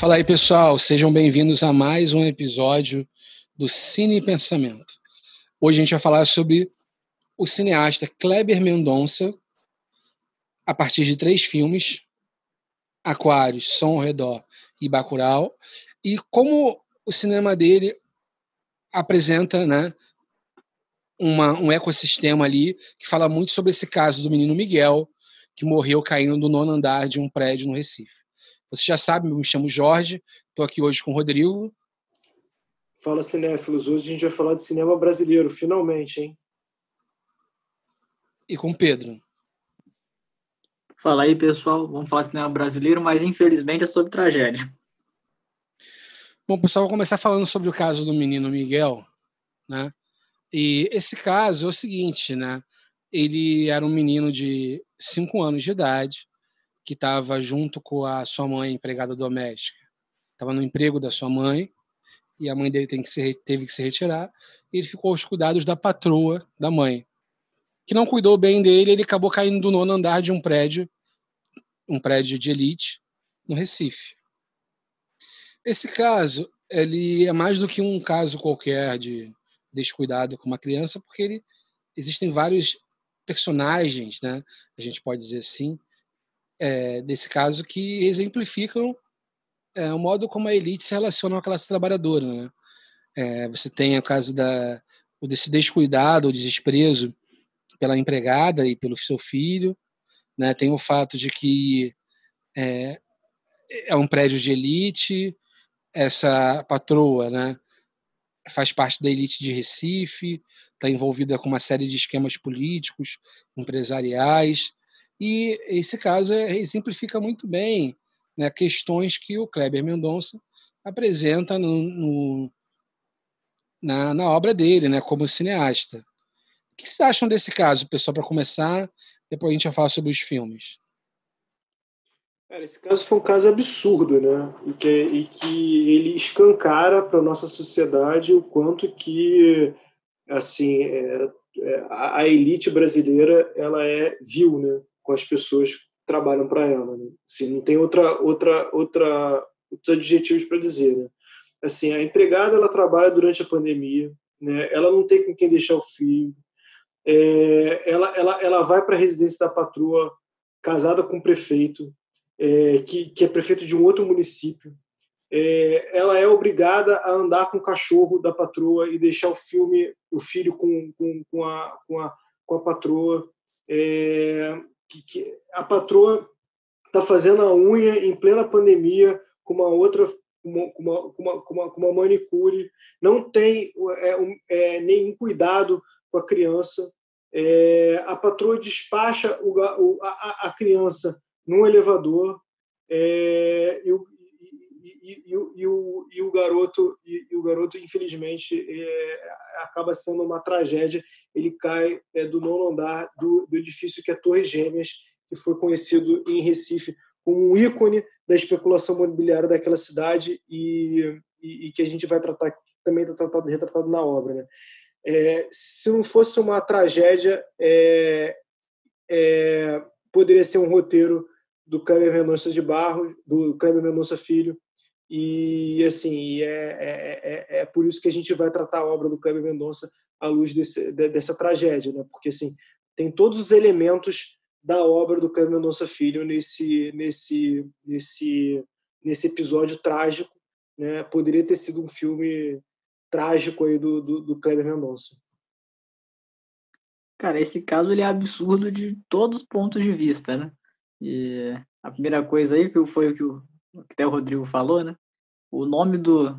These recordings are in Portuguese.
Fala aí, pessoal. Sejam bem-vindos a mais um episódio do Cine Pensamento. Hoje a gente vai falar sobre o cineasta Kleber Mendonça, a partir de três filmes, Aquários, Som ao Redor e Bacurau, e como o cinema dele apresenta né, uma, um ecossistema ali que fala muito sobre esse caso do menino Miguel, que morreu caindo do nono andar de um prédio no Recife. Você já sabe, me chamo Jorge, estou aqui hoje com o Rodrigo. Fala, cinéfilos. Hoje a gente vai falar de cinema brasileiro, finalmente, hein? E com o Pedro. Fala aí, pessoal. Vamos falar de cinema brasileiro, mas infelizmente é sobre tragédia. Bom, pessoal, vou começar falando sobre o caso do menino Miguel, né? E esse caso é o seguinte, né? Ele era um menino de 5 anos de idade, que estava junto com a sua mãe, empregada doméstica. Estava no emprego da sua mãe e a mãe dele tem que teve que se retirar. E ele ficou aos cuidados da patroa da mãe, que não cuidou bem dele. Ele acabou caindo do nono andar de um prédio, um prédio de elite, no Recife. Esse caso ele é mais do que um caso qualquer de descuidado com uma criança, porque ele existem vários personagens, né? A gente pode dizer assim, é, desse caso que exemplificam é, o modo como a elite se relaciona com a classe trabalhadora. Né? É, você tem o caso da, desse descuidado, o desprezo pela empregada e pelo seu filho. Né? Tem o fato de que é, é um prédio de elite, essa patroa né, faz parte da elite de Recife, está envolvida com uma série de esquemas políticos, empresariais, e esse caso é, exemplifica muito bem né, questões que o Kleber Mendonça apresenta no, no, na, na, obra dele, né, como cineasta. O que vocês acham desse caso, pessoal, para começar? Depois a gente vai falar sobre os filmes. Cara, esse caso foi um caso absurdo, né? E que, e que ele escancara para a nossa sociedade o quanto que assim é, é, a elite brasileira ela é vil, né? Com as pessoas que trabalham para ela. Né? Assim, não tem outra, outra, outra, outros adjetivos para dizer. Né? Assim, a empregada ela trabalha durante a pandemia, né? ela não tem com quem deixar o filho, é, ela, ela, ela vai para a residência da patroa casada com o prefeito, é, que, que é prefeito de um outro município. É, ela é obrigada a andar com o cachorro da patroa e deixar o filme, o filho com, com, com, a, com, a, com a patroa. É, que, que a patroa está fazendo a unha em plena pandemia com uma outra com uma, com uma, com uma, com uma manicure, não tem é, um, é, nenhum cuidado com a criança. É, a patroa despacha o, o, a, a, criança num elevador é, e, o, e, o, e, o, garoto e, o garoto infelizmente é, acaba sendo uma tragédia ele cai é, do nono andar do, do, edifício que é Torres Gêmeas que foi conhecido em Recife como um ícone da especulação imobiliária daquela cidade e, e que a gente vai tratar também está tratado retratado na obra né? É, se não fosse uma tragédia é, poderia ser um roteiro do Kleber Mendonça de Barro, do Kleber Mendonça Filho, e, assim, é, é, é, é, por isso que a gente vai tratar a obra do Kleber Mendonça à luz desse, dessa tragédia, né? porque assim, tem todos os elementos da obra do Kleber Mendonça Filho nesse, nesse, nesse, nesse episódio trágico. Né? Poderia ter sido um filme trágico aí do, do, do Kleber Mendonça. Cara, esse caso ele é absurdo de todos os pontos de vista, né? E a primeira coisa aí que foi o que o até o Rodrigo falou, né? O nome do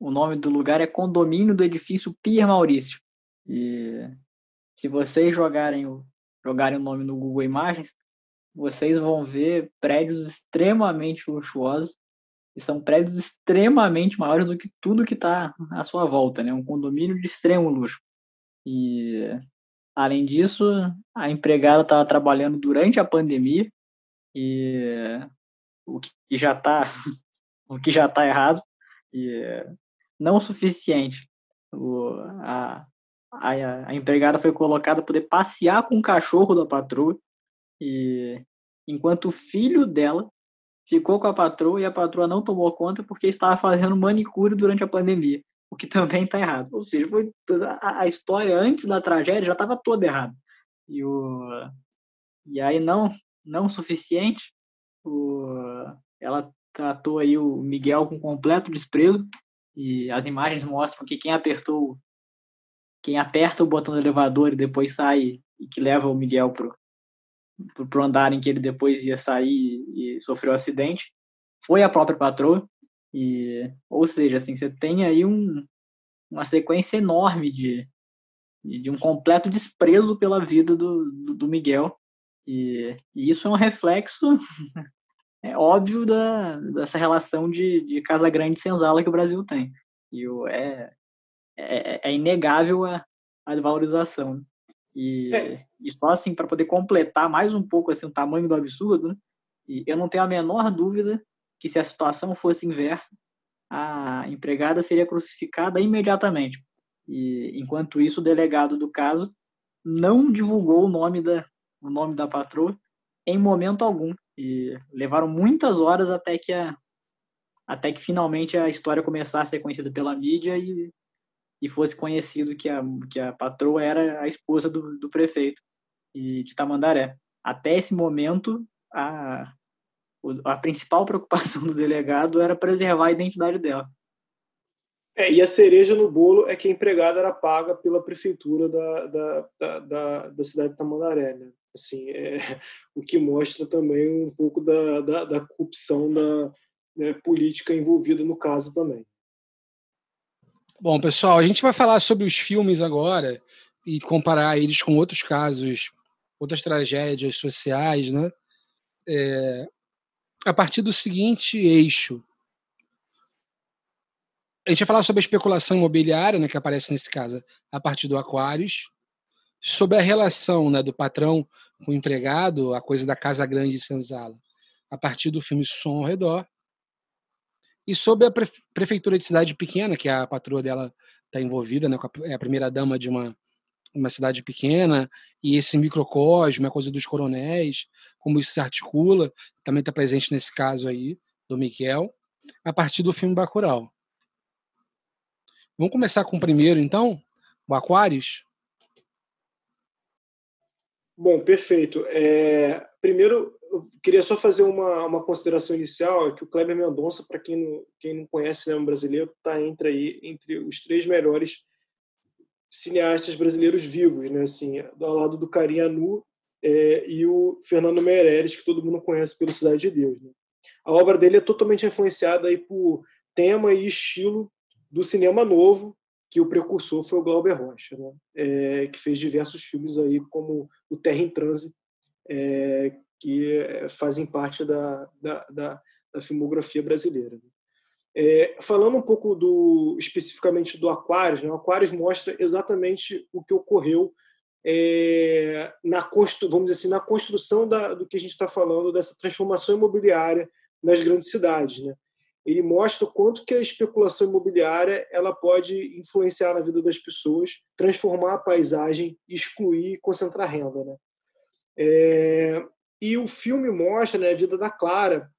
o nome do lugar é Condomínio do Edifício Pierre Maurício. E se vocês jogarem o jogarem o nome no Google Imagens, vocês vão ver prédios extremamente luxuosos e são prédios extremamente maiores do que tudo que está à sua volta, né? Um condomínio de extremo luxo. E além disso, a empregada estava trabalhando durante a pandemia e o que já está o que já está errado e não o suficiente. O, a, a, a empregada foi colocada para poder passear com o cachorro da patroa e enquanto o filho dela ficou com a patroa e a patroa não tomou conta porque estava fazendo manicure durante a pandemia, o que também está errado. Ou seja, foi a, a história antes da tragédia já estava toda errada. E, o, e aí não não suficiente, o, ela tratou aí o Miguel com completo desprezo e as imagens mostram que quem apertou quem aperta o botão do elevador e depois sai e que leva o Miguel pro pro andar em que ele depois ia sair e sofreu um acidente foi a própria patroa. E ou seja assim você tem aí um, uma sequência enorme de de um completo desprezo pela vida do, do, do Miguel. E, e, isso é um reflexo é óbvio da, dessa relação de, de casa grande senzala que o Brasil tem e o, é, é, é inegável a, a valorização? E, é. e só assim, para poder completar mais um pouco assim, o tamanho do absurdo, né? e eu não tenho a menor dúvida que se a situação fosse inversa, a empregada seria crucificada imediatamente. E enquanto isso, o delegado do caso não divulgou o nome da, o nome da patroa em momento algum. E levaram muitas horas até que a, até que finalmente a história começasse a ser conhecida pela mídia e e fosse conhecido que a, que a patroa era a esposa do, do prefeito e de Tamandaré. Até esse momento, a, a principal preocupação do delegado era preservar a identidade dela. É, e a cereja no bolo é que a empregada era paga pela prefeitura da, da, da, da, da cidade de Tamandaré. Né? Assim, é, o que mostra também um pouco da, da, da corrupção da, né, política envolvida no caso também. Bom, pessoal, a gente vai falar sobre os filmes agora e comparar eles com outros casos, outras tragédias sociais, né? É, a partir do seguinte eixo. A gente vai falar sobre a especulação imobiliária, né, que aparece nesse caso a partir do Aquários, sobre a relação né, do patrão o empregado, a coisa da casa grande e senzala, a partir do filme Som ao Redor, e sobre a prefeitura de cidade pequena, que a patroa dela está envolvida, né, é a primeira dama de uma, uma cidade pequena, e esse microcosmo, a coisa dos coronéis, como isso se articula, também está presente nesse caso aí, do Miguel, a partir do filme Bacurau. Vamos começar com o primeiro, então, o Aquários? Bom, perfeito. É, primeiro, eu queria só fazer uma, uma consideração inicial, é que o Kleber Mendonça, para quem não, quem não conhece cinema brasileiro, está entre aí entre os três melhores cineastas brasileiros vivos, né? Assim, ao lado do Karim Anu é, e o Fernando Meirelles, que todo mundo conhece pelo Cidade de Deus. Né? A obra dele é totalmente influenciada aí por tema e estilo do cinema novo, que o precursor foi o Glauber Rocha, né? É, que fez diversos filmes aí como O Terra em Transe, é, que eh, fazem parte da, da, da, da filmografia brasileira. Né? É, falando um pouco do especificamente do Aquários, né? o Aquários mostra exatamente o que ocorreu é, na constru, vamos dizer assim, na construção da, do que a gente está falando dessa transformação imobiliária nas grandes cidades, né? Ele mostra o quanto que a especulação imobiliária ela pode influenciar na vida das pessoas, transformar a paisagem, excluir e concentrar renda, né? É, e o filme mostra né, a vida da Clara.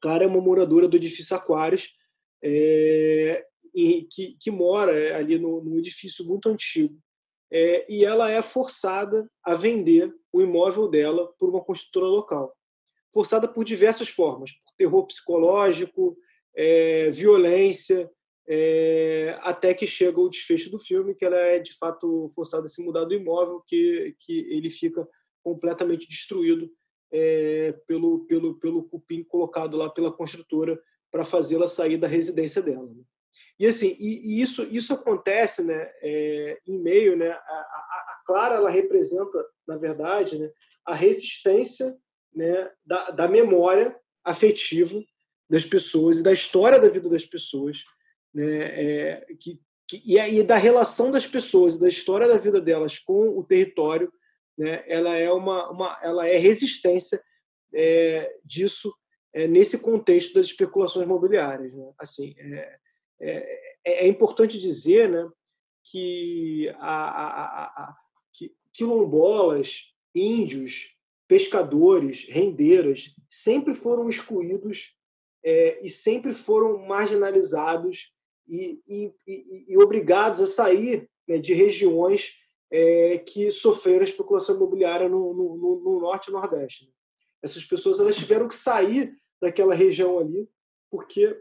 Clara é uma moradora do edifício Aquários, é, que, que mora é, ali no, no edifício muito antigo. É, e ela é forçada a vender o imóvel dela por uma construtora local. Forçada por diversas formas, por terror psicológico, é, violência, é, até que chega o desfecho do filme, que ela é de fato forçada a se mudar do imóvel, que, que ele fica completamente destruído é, pelo, pelo, pelo cupim colocado lá pela construtora para fazê-la sair da residência dela. Né? E assim, e, e, isso, isso acontece né, é, em meio, né, a, a, a, Clara ela representa, na verdade, né, a resistência né, da, da memória afetiva das pessoas e da história da vida das pessoas, né, é, que, que, e, e da relação das pessoas, da história da vida delas com o território né, ela é uma, uma ela é resistência é, disso é, nesse contexto das especulações imobiliárias. Né? Assim, é, é, é, importante dizer né, que, a, a, a, que quilombolas, índios, pescadores, rendeiras, sempre foram excluídos é, e sempre foram marginalizados e, e, e, e obrigados a sair né, de regiões é, que sofreram especulação imobiliária no, no, no, norte e nordeste. Essas pessoas elas tiveram que sair daquela região ali porque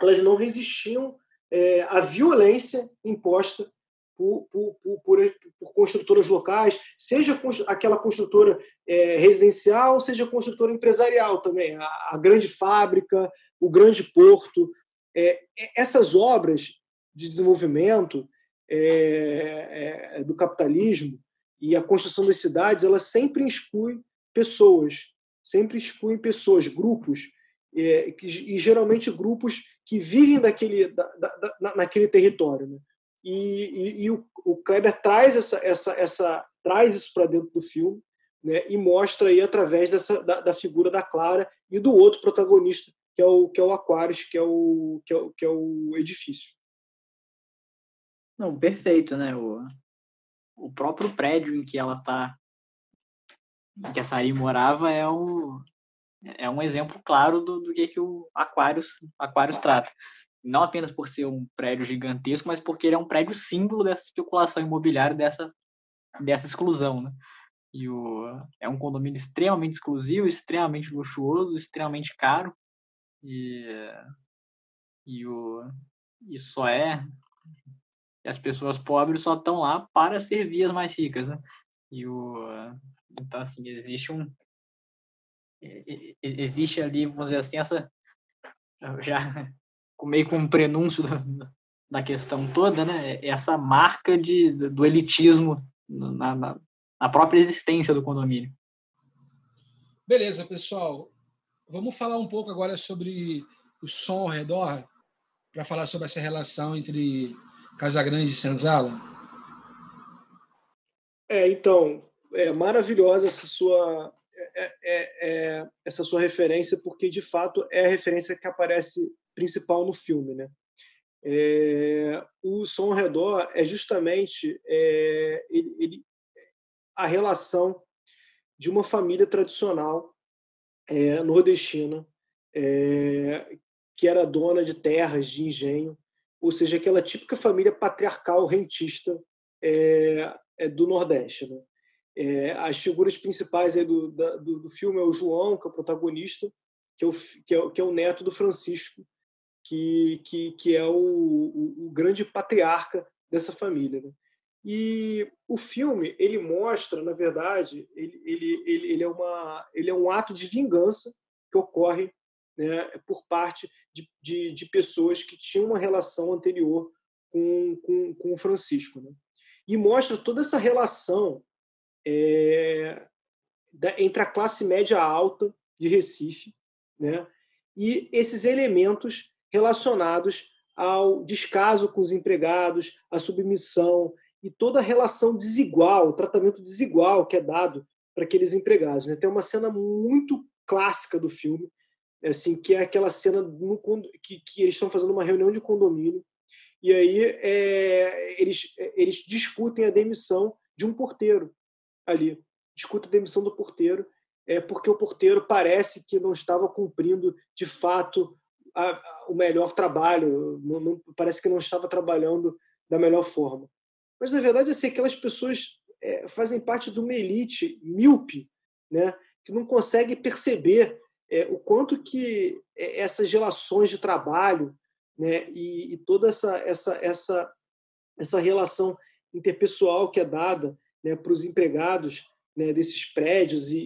elas não resistiam é, à violência imposta por, por, por, por, construtoras locais, seja aquela construtora é, residencial, seja construtora empresarial também, a, a grande fábrica, o grande porto. É, essas obras de desenvolvimento é, é, do capitalismo e a construção das cidades, elas sempre excluem pessoas, sempre excluem pessoas, grupos, é, e geralmente grupos que vivem daquele, da, da, naquele território. Né? E, e, e o, o, Kleber traz essa, essa, essa traz isso para dentro do filme né? e mostra aí através dessa, da, da, figura da Clara e do outro protagonista que é o que é o Aquarius, que é o que é o, que é o edifício. Não, perfeito, né? O, o próprio prédio em que ela tá, em que a Sari morava é um é um exemplo claro do, do que que o Aquarius Aquarius trata. Não apenas por ser um prédio gigantesco, mas porque ele é um prédio símbolo dessa especulação imobiliária, dessa dessa exclusão, né? E o, é um condomínio extremamente exclusivo, extremamente luxuoso, extremamente caro. E, e, o, e só é as pessoas pobres só estão lá para servir as mais ricas, né? E o então assim existe um existe ali, vamos dizer assim, essa já meio com um prenúncio da questão toda, né? Essa marca de, do elitismo na, na, na própria existência do condomínio. Beleza, pessoal. Vamos falar um pouco agora sobre o som ao redor, para falar sobre essa relação entre Casagrande e Senzala? É, então, é maravilhosa essa sua é, é, é, essa sua referência, porque de fato é a referência que aparece principal no filme, né? É, o som ao redor é justamente é, ele, ele, a relação de uma família tradicional é, nordestina que era dona de terras, de engenho, ou seja, aquela típica família patriarcal rentista é, é do Nordeste. Né? É, as figuras principais do, do, do, filme é o João, que é o protagonista, que é o, que é, que é o neto do Francisco, que, que, que é o, o, o grande patriarca dessa família. Né? E o filme ele mostra, na verdade, ele, ele, ele, ele, é uma, ele é um ato de vingança que ocorre né, por parte de, de, de, pessoas que tinham uma relação anterior com, com, com o Francisco. Né? E mostra toda essa relação é, da, entre a classe média alta de Recife né, e esses elementos relacionados ao descaso com os empregados, à submissão e toda a relação desigual, o tratamento desigual que é dado para aqueles empregados. Né? Tem uma cena muito clássica do filme assim que é aquela cena no, que, que eles estão fazendo uma reunião de condomínio e aí é, eles eles discutem a demissão de um porteiro ali discutem a demissão do porteiro é porque o porteiro parece que não estava cumprindo de fato a, a, o melhor trabalho não, não, parece que não estava trabalhando da melhor forma. Mas na verdade assim aquelas pessoas é, fazem parte de uma elite míope né que não consegue perceber é, o quanto que é, essas relações de trabalho né, e, e, toda essa, essa, essa, essa relação interpessoal que é dada né, para os empregados né, desses prédios e,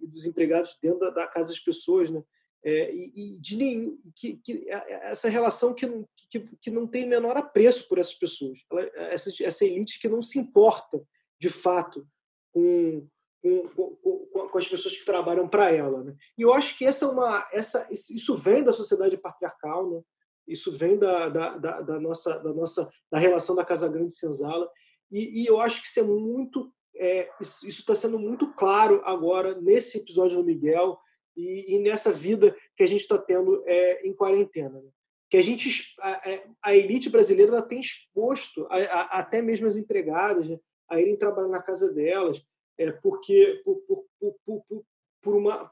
e, dos empregados dentro da, da, casa das pessoas, né, é, e, e, de nenhum, que, que, essa relação que não, que, que não tem menor apreço por essas pessoas, Ela, essa, essa elite que não se importa de fato com, com, com, com as pessoas que trabalham para ela. Né? E eu acho que essa é uma, essa, isso vem da sociedade patriarcal, né? isso vem da, da, da, da, nossa, da nossa da relação da Casa Grande Senzala, e, e eu acho que isso é muito é, isso está sendo muito claro agora nesse episódio do Miguel e, e nessa vida que a gente está tendo é, em quarentena. Né? Que a gente, a, é, a elite brasileira tem exposto a, a, até mesmo as empregadas né? a irem trabalhar na casa delas, é, porque por, por, por, por uma,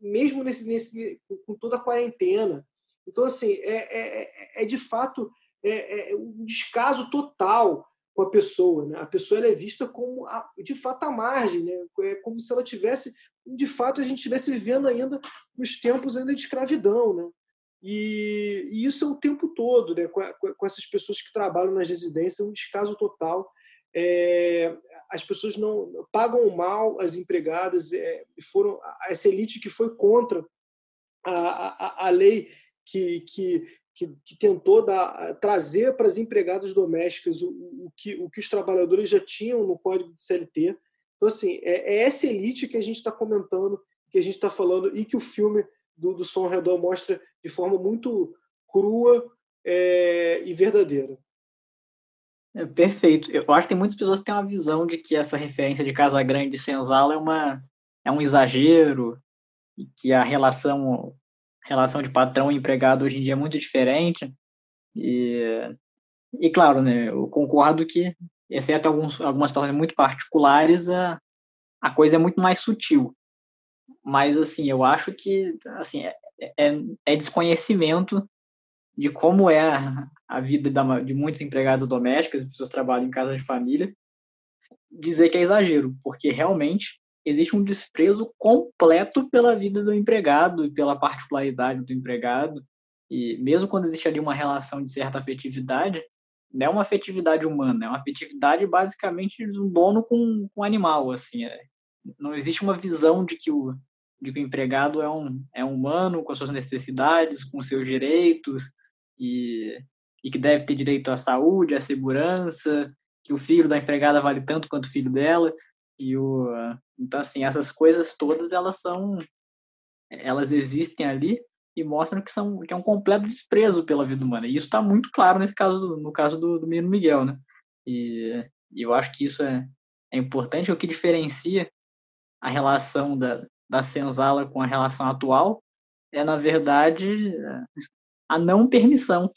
mesmo nesse, nesse, com toda a quarentena. Então, assim, é, é, é, é de fato é, é, um descaso total com a pessoa. Né? A pessoa ela é vista como, a, de fato, à margem, né? é como se ela tivesse, de fato, a gente estivesse vivendo ainda nos tempos ainda de escravidão. Né? E, e isso é o tempo todo, né? com, com essas pessoas que trabalham nas residências, é um descaso total. É, as pessoas não pagam mal as empregadas, é, foram essa elite que foi contra a, a, a lei que, que, que, que, tentou dar, trazer para as empregadas domésticas o, o, que, o que os trabalhadores já tinham no Código de CLT. Então, assim, é, é essa elite que a gente está comentando, que a gente está falando e que o filme do, do Som Redor mostra de forma muito crua é, e verdadeira. É, perfeito. Eu acho que tem muitas pessoas que têm uma visão de que essa referência de Casa Grande e Senzala é, uma, é um exagero, e que a relação, relação de patrão e empregado hoje em dia é muito diferente. E, e claro, né, eu concordo que, exceto alguns, algumas situações muito particulares, a, a coisa é muito mais sutil. Mas, assim, eu acho que assim, é, é, é desconhecimento de como é a, a vida da, de muitos empregados domésticos, pessoas que trabalham em casa de família, dizer que é exagero, porque realmente existe um desprezo completo pela vida do empregado e pela particularidade do empregado. E mesmo quando existe ali uma relação de certa afetividade, não é uma afetividade humana, é uma afetividade basicamente de um dono com, com um animal, assim. É, não existe uma visão de que o, de que o empregado é um, é um humano com as suas necessidades, com seus direitos, e, e que deve ter direito à saúde, à segurança, que o filho da empregada vale tanto quanto o filho dela. E o, então, assim, essas coisas todas, elas são, elas existem ali e mostram que, são, que é um completo desprezo pela vida humana. E isso está muito claro nesse caso, no caso do, do menino Miguel, né? E, e eu acho que isso é, é importante, o que diferencia a relação da, da senzala com a relação atual é, na verdade, a não permissão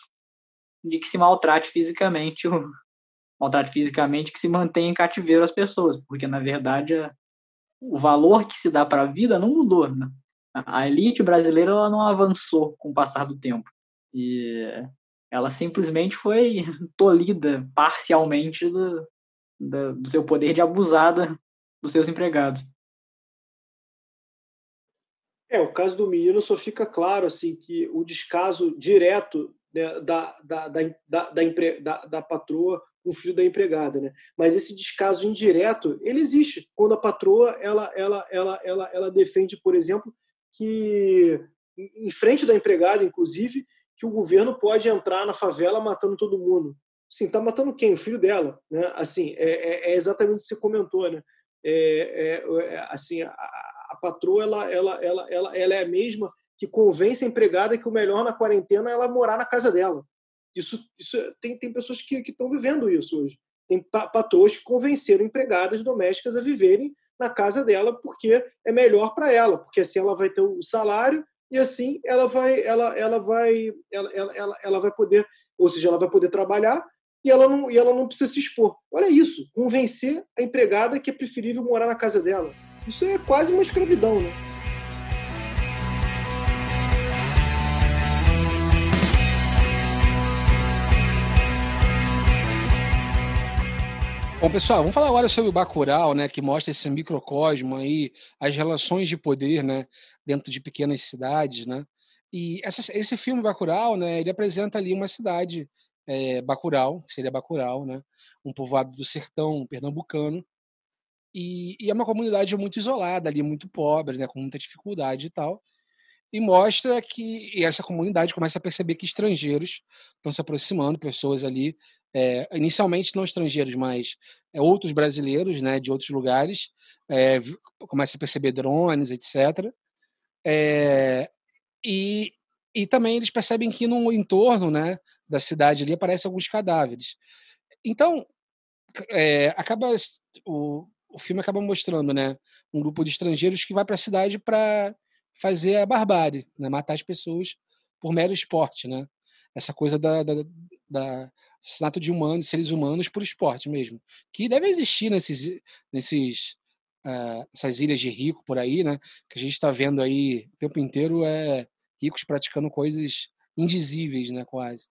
de que se maltrate fisicamente maltrate fisicamente que se mantenha em cativeiro as pessoas, porque na verdade o valor que se dá para a vida não mudou, né? A elite brasileira ela não avançou com o passar do tempo e ela simplesmente foi tolhida parcialmente do, do, do seu poder de abusada dos seus empregados. É, o caso do menino só fica claro assim que o descaso direto né, da, da, da, da, da, da patroa o filho da empregada, né? Mas esse descaso indireto, ele existe quando a patroa ela, ela, ela, ela, ela defende, por exemplo, que em frente da empregada, inclusive, que o governo pode entrar na favela matando todo mundo. Sim, tá matando quem? O filho dela, né? Assim, é, é, é exatamente o que você comentou, né? É, é, é assim, a, a patroa ela, ela, ela, ela, ela é a mesma que convence a empregada que o melhor na quarentena é ela morar na casa dela. Isso, isso tem, tem pessoas que estão vivendo isso hoje. Tem patroas que convenceram empregadas domésticas a viverem na casa dela porque é melhor para ela, porque assim ela vai ter o salário e assim ela vai ela ela vai ela, ela, ela vai poder, ou seja, ela vai poder trabalhar e ela não e ela não precisa se expor. Olha isso, convencer a empregada que é preferível morar na casa dela. Isso é quase uma escravidão, né? Bom, pessoal, vamos falar agora sobre o Bacurau, né, que mostra esse microcosmo aí, as relações de poder, né, dentro de pequenas cidades, né? E essa, esse filme Bacurau, né, ele apresenta ali uma cidade é, Bacurau, que seria Bacurau, né, um povoado do sertão pernambucano, e, e, é uma comunidade muito isolada ali, muito pobre, né, com muita dificuldade e tal. E mostra que e essa comunidade começa a perceber que estrangeiros estão se aproximando, pessoas ali, é, inicialmente não estrangeiros, mas é, outros brasileiros, né, de outros lugares, é, começa a perceber drones, etc. e, e também eles percebem que no entorno, né, da cidade ali aparecem alguns cadáveres. Então, acaba o, o filme acaba mostrando, né, um grupo de estrangeiros que vai para a cidade para fazer a barbárie, né, matar as pessoas por mero esporte, né? Essa coisa da, da, da assassinato de humanos, seres humanos por esporte mesmo, que deve existir nesses nesses uh, essas ilhas de rico por aí, né? Que a gente está vendo aí o tempo inteiro é ricos praticando coisas indizíveis, né? Quase.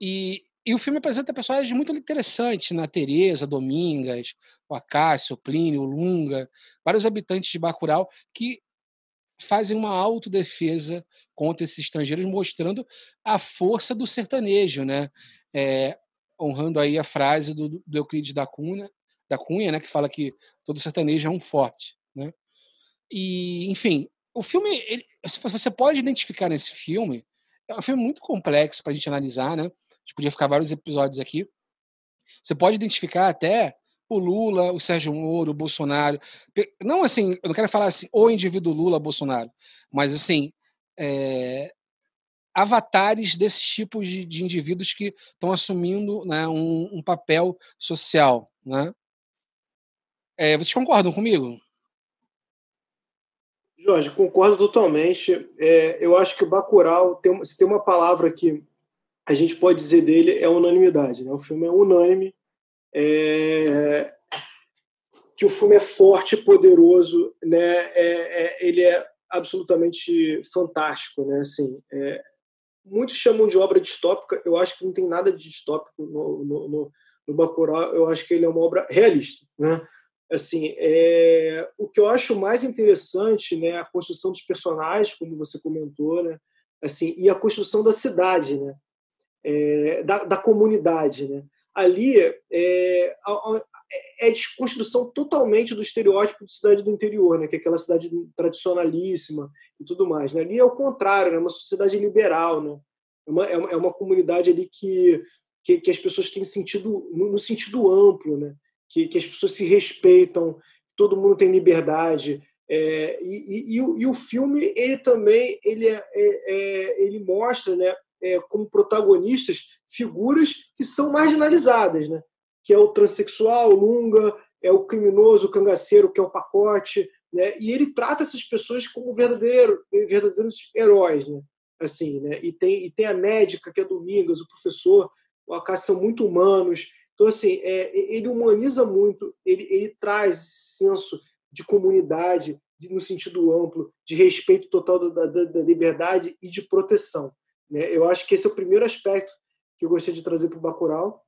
E, e o filme apresenta personagens muito interessantes, né? Teresa, Domingas, o Acácio, o Plínio, o Lunga, vários habitantes de Bacurau que fazem uma autodefesa contra esses estrangeiros, mostrando a força do sertanejo, né? É, honrando aí a frase do, do Euclides da Cunha, da Cunha, né, que fala que todo sertanejo é um forte, né? E, enfim, o filme, ele, você pode identificar nesse filme, é um filme muito complexo para a gente analisar, né? A gente podia ficar vários episódios aqui. Você pode identificar até o Lula, o Sérgio Moro, o Bolsonaro. Não assim, eu não quero falar assim, o indivíduo Lula, Bolsonaro, mas assim, é, avatares desses tipos de, de indivíduos que estão assumindo né, um, um, papel social. Né? É, vocês concordam comigo? Jorge, concordo totalmente. É, eu acho que o Bacurau, tem, se tem uma palavra que a gente pode dizer dele, é unanimidade. Né? O filme é unânime. É, que o filme é forte, poderoso, né? É, é, ele é absolutamente fantástico, né? Assim, é, muitos chamam de obra distópica. Eu acho que não tem nada de distópico no, no, no, no Bacurau. Eu acho que ele é uma obra realista, né? Assim, é, o que eu acho mais interessante, né, a construção dos personagens, como você comentou, né, assim, e a construção da cidade, né, é, da, da comunidade, né. Ali é, é desconstrução totalmente do estereótipo de cidade do interior, né, que é aquela cidade tradicionalíssima e tudo mais. Né? Ali é o contrário, é né, uma sociedade liberal, né. É uma, é uma, é uma comunidade ali que, que, que, as pessoas têm sentido no, no sentido amplo, né que, que as pessoas se respeitam, todo mundo tem liberdade. É, e, e, e, o filme ele também ele, é, é, é, ele mostra né, é, como protagonistas figuras que são marginalizadas, né? Que é o transexual, o lunga, é o criminoso, o cangaceiro, que é o pacote, né? e ele trata essas pessoas como verdadeiro, verdadeiros heróis. Né? Assim, né? E, tem, e tem a médica, que é Domingas, o professor, o Acácio são muito humanos, então, assim, é, ele humaniza muito, ele, ele traz senso de comunidade, de, no sentido amplo, de respeito total da, da, da, liberdade e de proteção. Né? Eu acho que esse é o primeiro aspecto que eu gostaria de trazer para o Bacurau.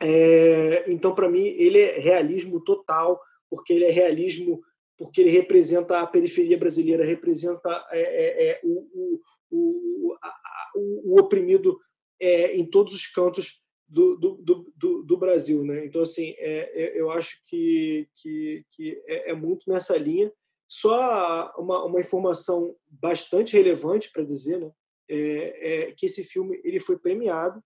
É, então, para mim, ele é realismo total, porque ele é realismo, porque ele representa a periferia brasileira, representa é, é, é o, o, a, o, oprimido é, em todos os cantos do, do, do, do, Brasil. Né? Então, assim, é, eu acho que, que, que é, muito nessa linha. Só uma, uma informação bastante relevante para dizer né? que esse filme ele foi premiado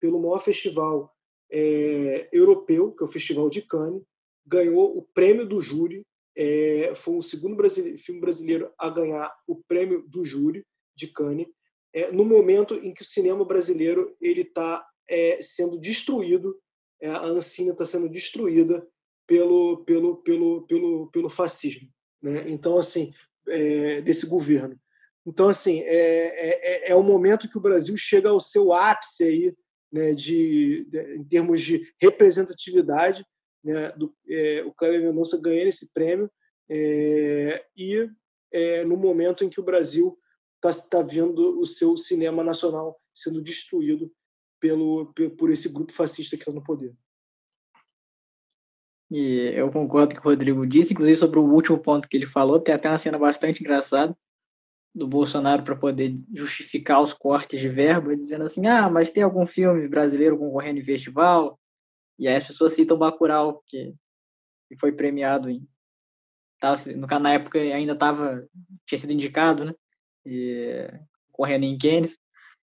pelo maior festival é, europeu, que é o Festival de Cannes, ganhou o prêmio do júri, é, foi o segundo filme brasileiro a ganhar o prêmio do júri de Cannes, é, no momento em que o cinema brasileiro ele está é, sendo destruído, é, a Ancina está sendo destruída pelo, pelo, pelo, pelo, pelo fascismo. Né? Então, assim, é, desse governo. Então, assim, é, é, é o momento que o Brasil chega ao seu ápice aí, né, de, de, em termos de representatividade, né, do, é, o Cleber Mendonça ganhando esse prêmio, é, e é, no momento em que o Brasil está tá vendo o seu cinema nacional sendo destruído pelo, por esse grupo fascista que está no poder. E eu concordo com o Rodrigo disse, inclusive sobre o último ponto que ele falou, tem até uma cena bastante engraçada do Bolsonaro para poder justificar os cortes de verba, dizendo assim: ah, mas tem algum filme brasileiro concorrendo em festival? E aí as pessoas citam Bacurau, que, que foi premiado em. Tava, na época ainda tava, tinha sido indicado, né? E, correndo em Cannes.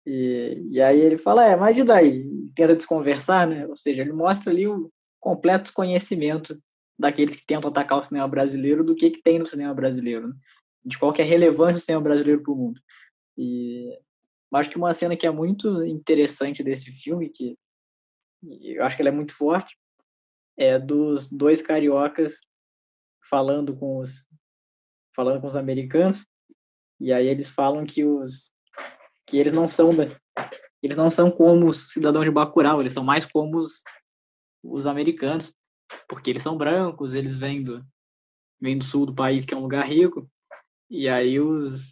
E, e aí ele fala, é, mas e daí? Tenta desconversar, né? Ou seja, ele mostra ali o completo desconhecimento daqueles que tentam atacar o cinema brasileiro do que, que tem no cinema brasileiro, né? De qual é a relevância do cinema brasileiro para o mundo. E acho que uma cena que é muito interessante desse filme, que eu acho que ela é muito forte, é dos dois cariocas falando com os falando com os americanos, e aí eles falam que os que eles não são da, eles não são como os cidadãos de Bacurau, eles são mais como os, os americanos, porque eles são brancos, eles vêm do, vem do sul do país, que é um lugar rico, e aí os,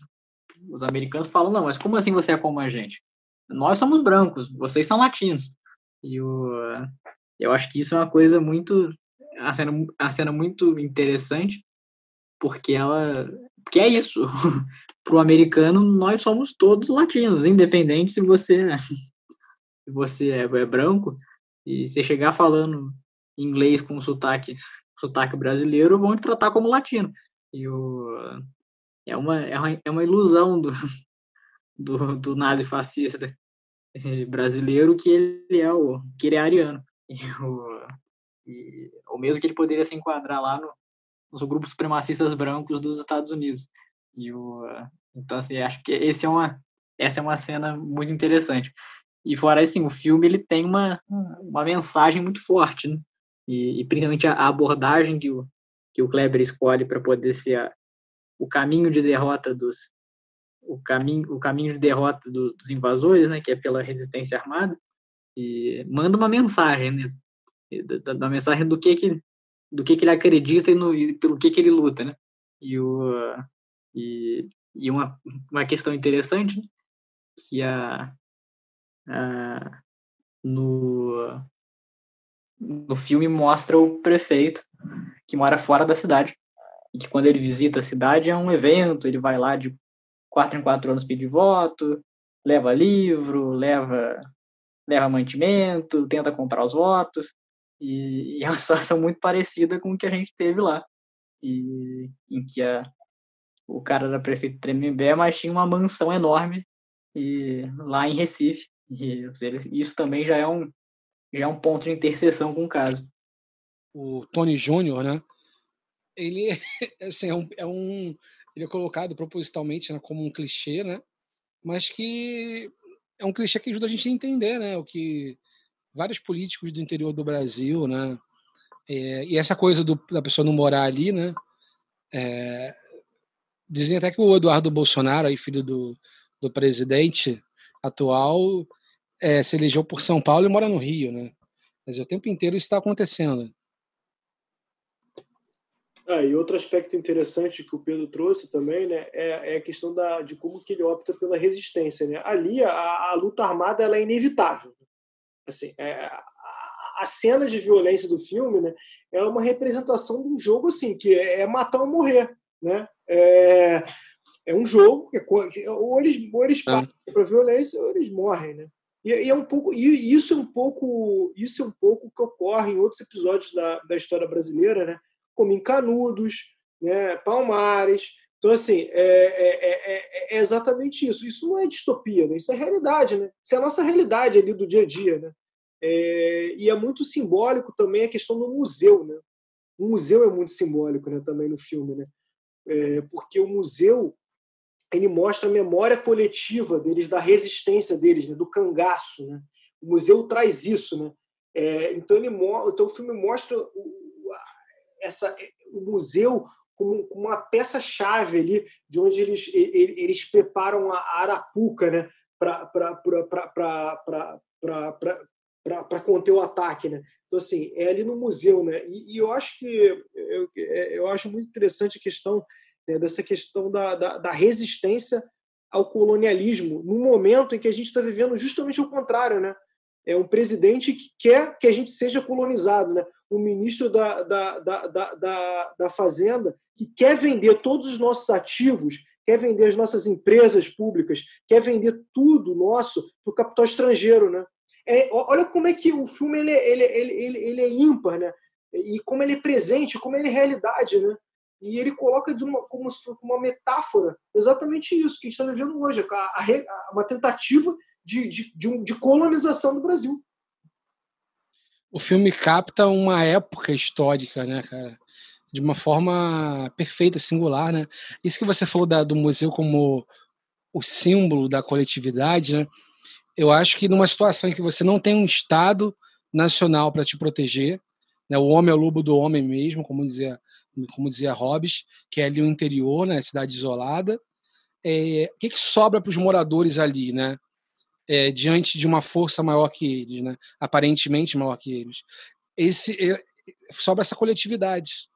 os americanos falam, não, mas como assim você é como a gente? Nós somos brancos, vocês são latinos. E o, eu acho que isso é uma coisa muito, a cena, a cena muito interessante, porque ela, porque é isso, para o americano nós somos todos latinos, independente se você, se você é, é branco, e você chegar falando inglês com sotaque, sotaque brasileiro, vão te tratar como latino. E o, é, uma, é, uma, é uma ilusão do, do, do nazifascista brasileiro que ele é o que ele é ariano. E o, e, ou mesmo que ele poderia se enquadrar lá no, nos grupos supremacistas brancos dos Estados Unidos. E o, então, assim, acho que esse é uma, essa é uma cena muito interessante. E fora assim, o filme ele tem uma, uma mensagem muito forte, né? E, e principalmente a, abordagem que o, que o Kleber escolhe para poder ser a, o caminho de derrota dos o caminho o caminho de derrota do, dos invasores, né, que é pela resistência armada, e manda uma mensagem, né, da, da mensagem do que que do que, que ele acredita e, no, e pelo que que ele luta, né? E o e, e uma uma questão interessante que a, a no no filme mostra o prefeito que mora fora da cidade e que quando ele visita a cidade é um evento, ele vai lá de quatro em quatro anos pedir voto, leva livro, leva leva mantimento, tenta comprar os votos e, e é uma situação muito parecida com o que a gente teve lá e em que a, o cara era prefeito de Tremembé, mas tinha uma mansão enorme e lá em Recife e isso também já é um já é um ponto de interseção com o caso. O Tony Júnior, né? Ele assim, é, um, é um ele é colocado propositalmente né, como um clichê, né? Mas que é um clichê que ajuda a gente a entender, né? O que vários políticos do interior do Brasil, né? É, e essa coisa do, da pessoa não morar ali, né? É, dizem até que o Eduardo Bolsonaro, aí, filho do, do presidente atual, é, se elegeu por São Paulo e mora no Rio, né? Mas o tempo inteiro isso está acontecendo. Ah, e outro aspecto interessante que o Pedro trouxe também, né, é, é a questão da, de como que ele opta pela resistência, né? Ali a, a luta armada ela é inevitável. Assim, é, a, cena de violência do filme, né, é uma representação de um jogo assim que é, é matar ou morrer, né? É, é um jogo que ou eles ou eles ah. partem para violência ou eles morrem, né? E, e, é um pouco e isso é um pouco isso é um pouco que ocorre em outros episódios da, da história brasileira, né? Como em Canudos, né? Palmares. Então assim é, é, é, é exatamente isso. Isso não é distopia, né? Isso é realidade, né? Isso é a nossa realidade ali do dia a dia, né? e é muito simbólico também a questão do museu, né? O museu é muito simbólico, né? Também no filme, né? porque o museu ele mostra a memória coletiva deles, da resistência deles, né, do cangaço. Né? O museu traz isso. Né? É, então, ele, então, o filme mostra essa, o museu como uma peça-chave ali, de onde eles, eles preparam a Arapuca né? para conter o ataque. Né? Então, assim, é ali no museu. Né? E, e eu acho que eu, eu acho muito interessante a questão né, dessa questão da, da, da, resistência ao colonialismo, no momento em que a gente está vivendo justamente o contrário. Né? É um presidente que quer que a gente seja colonizado, né? um ministro da, da, da, da, da Fazenda que quer vender todos os nossos ativos, quer vender as nossas empresas públicas, quer vender tudo nosso para o capital estrangeiro. Né? É, olha como é que o filme ele, ele, ele, ele, ele é ímpar, né? e como ele é presente, como ele é realidade. Né? E ele coloca de uma, como uma metáfora exatamente isso que a gente está vivendo hoje, a, a, uma tentativa de, de, de, um, de colonização do Brasil. O filme capta uma época histórica, né, cara? De uma forma perfeita, singular, né? Isso que você falou da, do museu como o símbolo da coletividade, né? Eu acho que numa situação em que você não tem um Estado nacional para te proteger, né? o homem é o lobo do homem mesmo, como dizia como dizia Hobbes, que é ali o interior, né, cidade isolada. É, o que, que sobra para os moradores ali, né, é, diante de uma força maior que eles, né, aparentemente maior que eles? Esse é, sobra essa coletividade.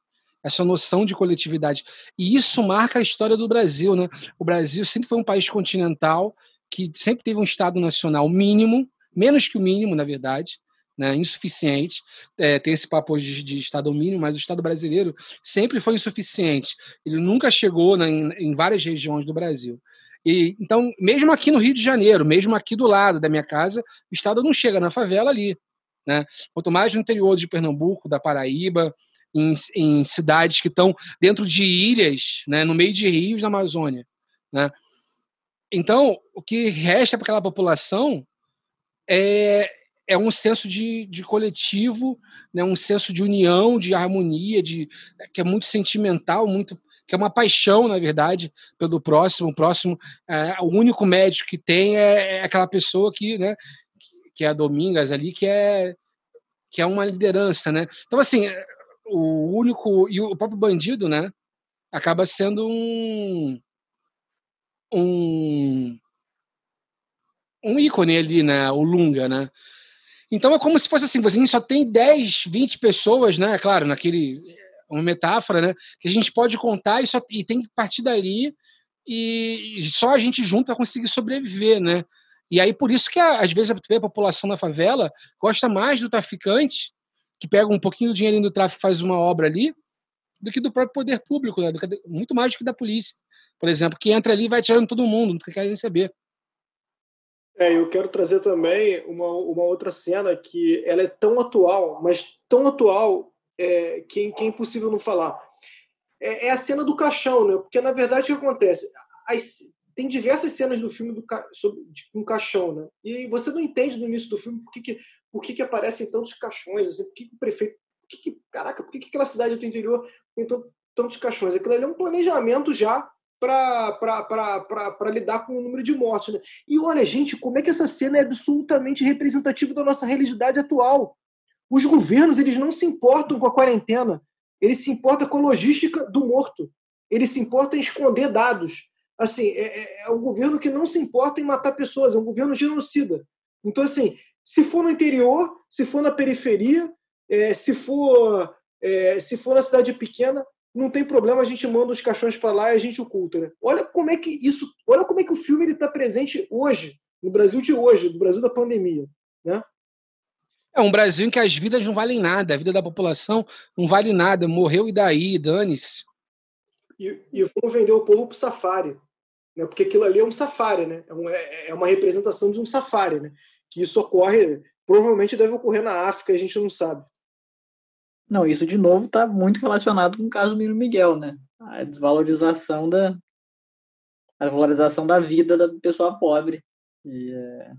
essa noção de coletividade. E isso marca a história do Brasil. Né? O Brasil sempre foi um país continental que sempre teve um Estado nacional mínimo, menos que o mínimo, na verdade, né, insuficiente. É, tem esse papo de, de, Estado mínimo, mas o Estado brasileiro sempre foi insuficiente. Ele nunca chegou né, em, em, várias regiões do Brasil. E, então, mesmo aqui no Rio de Janeiro, mesmo aqui do lado da minha casa, o Estado não chega na favela ali. Né? Quanto mais no interior de Pernambuco, da Paraíba, em, em cidades que estão dentro de ilhas, né, no meio de rios da Amazônia. Né? Então, o que resta para aquela população é, é um senso de, de coletivo, né, um senso de união, de harmonia, de que é muito sentimental, muito que é uma paixão, na verdade, pelo próximo. O próximo, é, o único médico que tem é, é aquela pessoa que, né, que é a Domingas ali, que é que é uma liderança, né? Então assim, o único e o próprio bandido, né, acaba sendo um um um ícone ali, né, o Lunga, né? Então é como se fosse assim, você só tem 10, 20 pessoas, né? Claro, naquele uma metáfora, né? Que a gente pode contar e, só, e tem que partir dali e só a gente junto vai conseguir sobreviver, né? E aí por isso que às vezes a população na favela gosta mais do traficante que pega um pouquinho do dinheiro do tráfico faz uma obra ali do que do próprio poder público, né? muito mais do que da polícia, por exemplo, que entra ali e vai tirando todo mundo, não quer receber. É, eu quero trazer também uma, uma outra cena que ela é tão atual, mas tão atual é, que, que é impossível não falar. É, é, a cena do caixão, né? Porque na verdade o que acontece? As, tem diversas cenas do filme do sobre um caixão, né? E você não entende no início do filme por que, que, por que, que aparecem tantos caixões, assim, por que, que o prefeito, por que, que caraca, por que, que aquela cidade do interior tem tantos caixões? Aquilo ali é um planejamento já para lidar com o número de mortes. Né? E olha, gente, como é que essa cena é absolutamente representativa da nossa realidade atual. Os governos eles não se importam com a quarentena, eles se importam com a logística do morto, eles se importam em esconder dados. Assim, é, é, é um governo que não se importa em matar pessoas, é um governo genocida. Então, assim, se for no interior, se for na periferia, é, se for é, se for na cidade pequena, não tem problema, a gente manda os caixões para lá e a gente oculta. Né? Olha como é que isso, olha como é que o filme está presente hoje, no Brasil de hoje, no Brasil da pandemia. Né? É um Brasil em que as vidas não valem nada, a vida da população não vale nada, morreu e daí, dane-se. E, e vamos vender o povo para o safari, né? porque aquilo ali é um safari, né? é, um, é, é uma representação de um safari, né? que isso ocorre, provavelmente deve ocorrer na África, a gente não sabe. Não, isso de novo está muito relacionado com o caso do Miro Miguel, né? A desvalorização da a valorização da vida da pessoa pobre e é,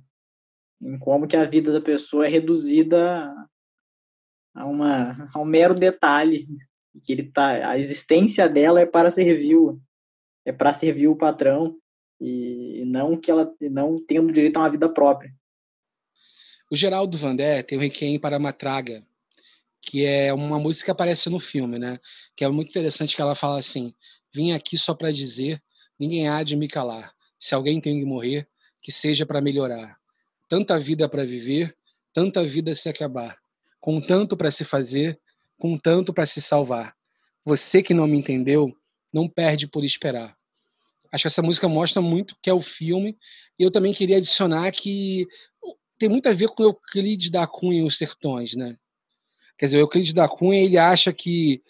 em como que a vida da pessoa é reduzida a uma a um mero detalhe que ele tá a existência dela é para servir é para servir o patrão e não que ela não tendo direito a uma vida própria. O Geraldo Vandé tem o Requiem para Matraga, que é uma música que aparece no filme, né? Que é muito interessante que ela fala assim: "Vim aqui só para dizer, ninguém há de me calar. Se alguém tem que morrer, que seja para melhorar. Tanta vida para viver, tanta vida se acabar. Com tanto para se fazer, com tanto para se salvar. Você que não me entendeu, não perde por esperar." Acho que essa música mostra muito que é o filme. E eu também queria adicionar que tem muito a ver com Euclides da Cunha e os Sertões, né? Quer dizer, o Euclides da Cunha ele acha que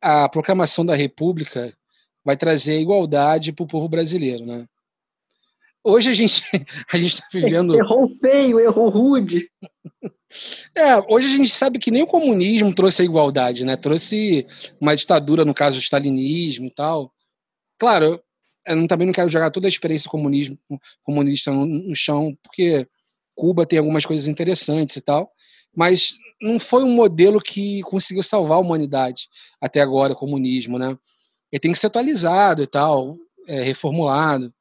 a proclamação da República vai trazer igualdade para o povo brasileiro, né? Hoje a gente a gente está vivendo errou feio, errou rude. É, hoje a gente sabe que nem o comunismo trouxe a igualdade, né? Trouxe uma ditadura, no caso, o stalinismo e tal. Claro, eu também não quero jogar toda a experiência comunismo, comunista no, no chão, porque Cuba tem algumas coisas interessantes e tal, mas não foi um modelo que conseguiu salvar a humanidade até agora, o comunismo, né? Ele tem que ser atualizado e tal, é, reformulado.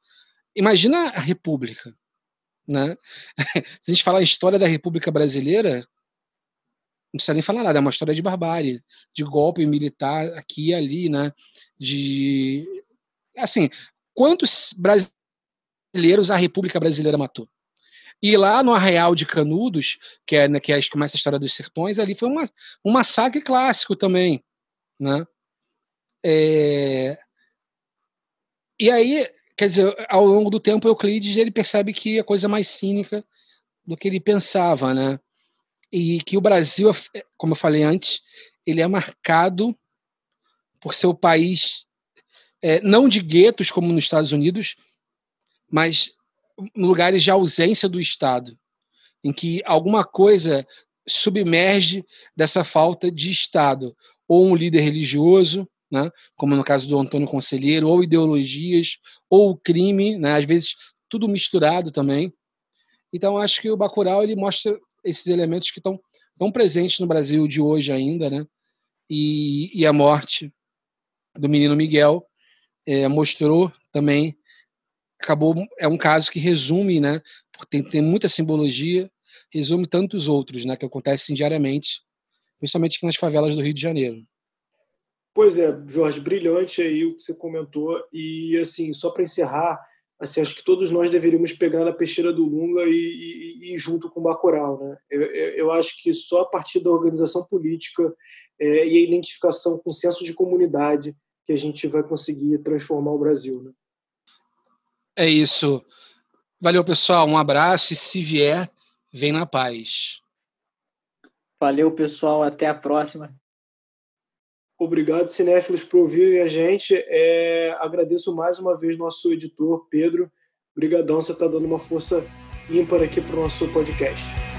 Imagina a República, né? Se a gente falar a história da República Brasileira, não precisa nem falar nada, é uma história de barbárie, de golpe militar aqui e ali, né? De assim, quantos brasileiros a República Brasileira matou? E lá no Arraial de Canudos, que é, né, que é, começa a história dos sertões, ali foi uma, um massacre clássico também. né? É... E aí, quer dizer, ao longo do tempo, Euclides ele percebe que a coisa é mais cínica do que ele pensava, né? E que o Brasil, como eu falei antes, ele é marcado por ser o país é, não de guetos como nos Estados Unidos, mas lugares de ausência do Estado, em que alguma coisa submerge dessa falta de Estado, ou um líder religioso, né, como no caso do Antônio Conselheiro, ou ideologias, ou crime, né, às vezes tudo misturado também. Então acho que o Bacurau ele mostra esses elementos que estão tão presentes no Brasil de hoje ainda, né? E, e a morte do menino Miguel é, mostrou também acabou é um caso que resume, né? Tem, tem muita simbologia, resume tantos outros, né? Que acontecem diariamente, principalmente aqui nas favelas do Rio de Janeiro. Pois é, Jorge, brilhante aí o que você comentou e assim só para encerrar, assim acho que todos nós deveríamos pegar na peixeira do Lunga e, ir junto com o Bacurau, né? Eu, eu, acho que só a partir da organização política é, e a identificação com o senso de comunidade que a gente vai conseguir transformar o Brasil. Né? É isso. Valeu, pessoal. Um abraço e se vier, vem na paz. Valeu, pessoal. Até a próxima. Obrigado, cinéfilos, por ouvirem a gente. É, agradeço mais uma vez nosso editor, Pedro. Obrigadão, você está dando uma força ímpar aqui para o nosso podcast.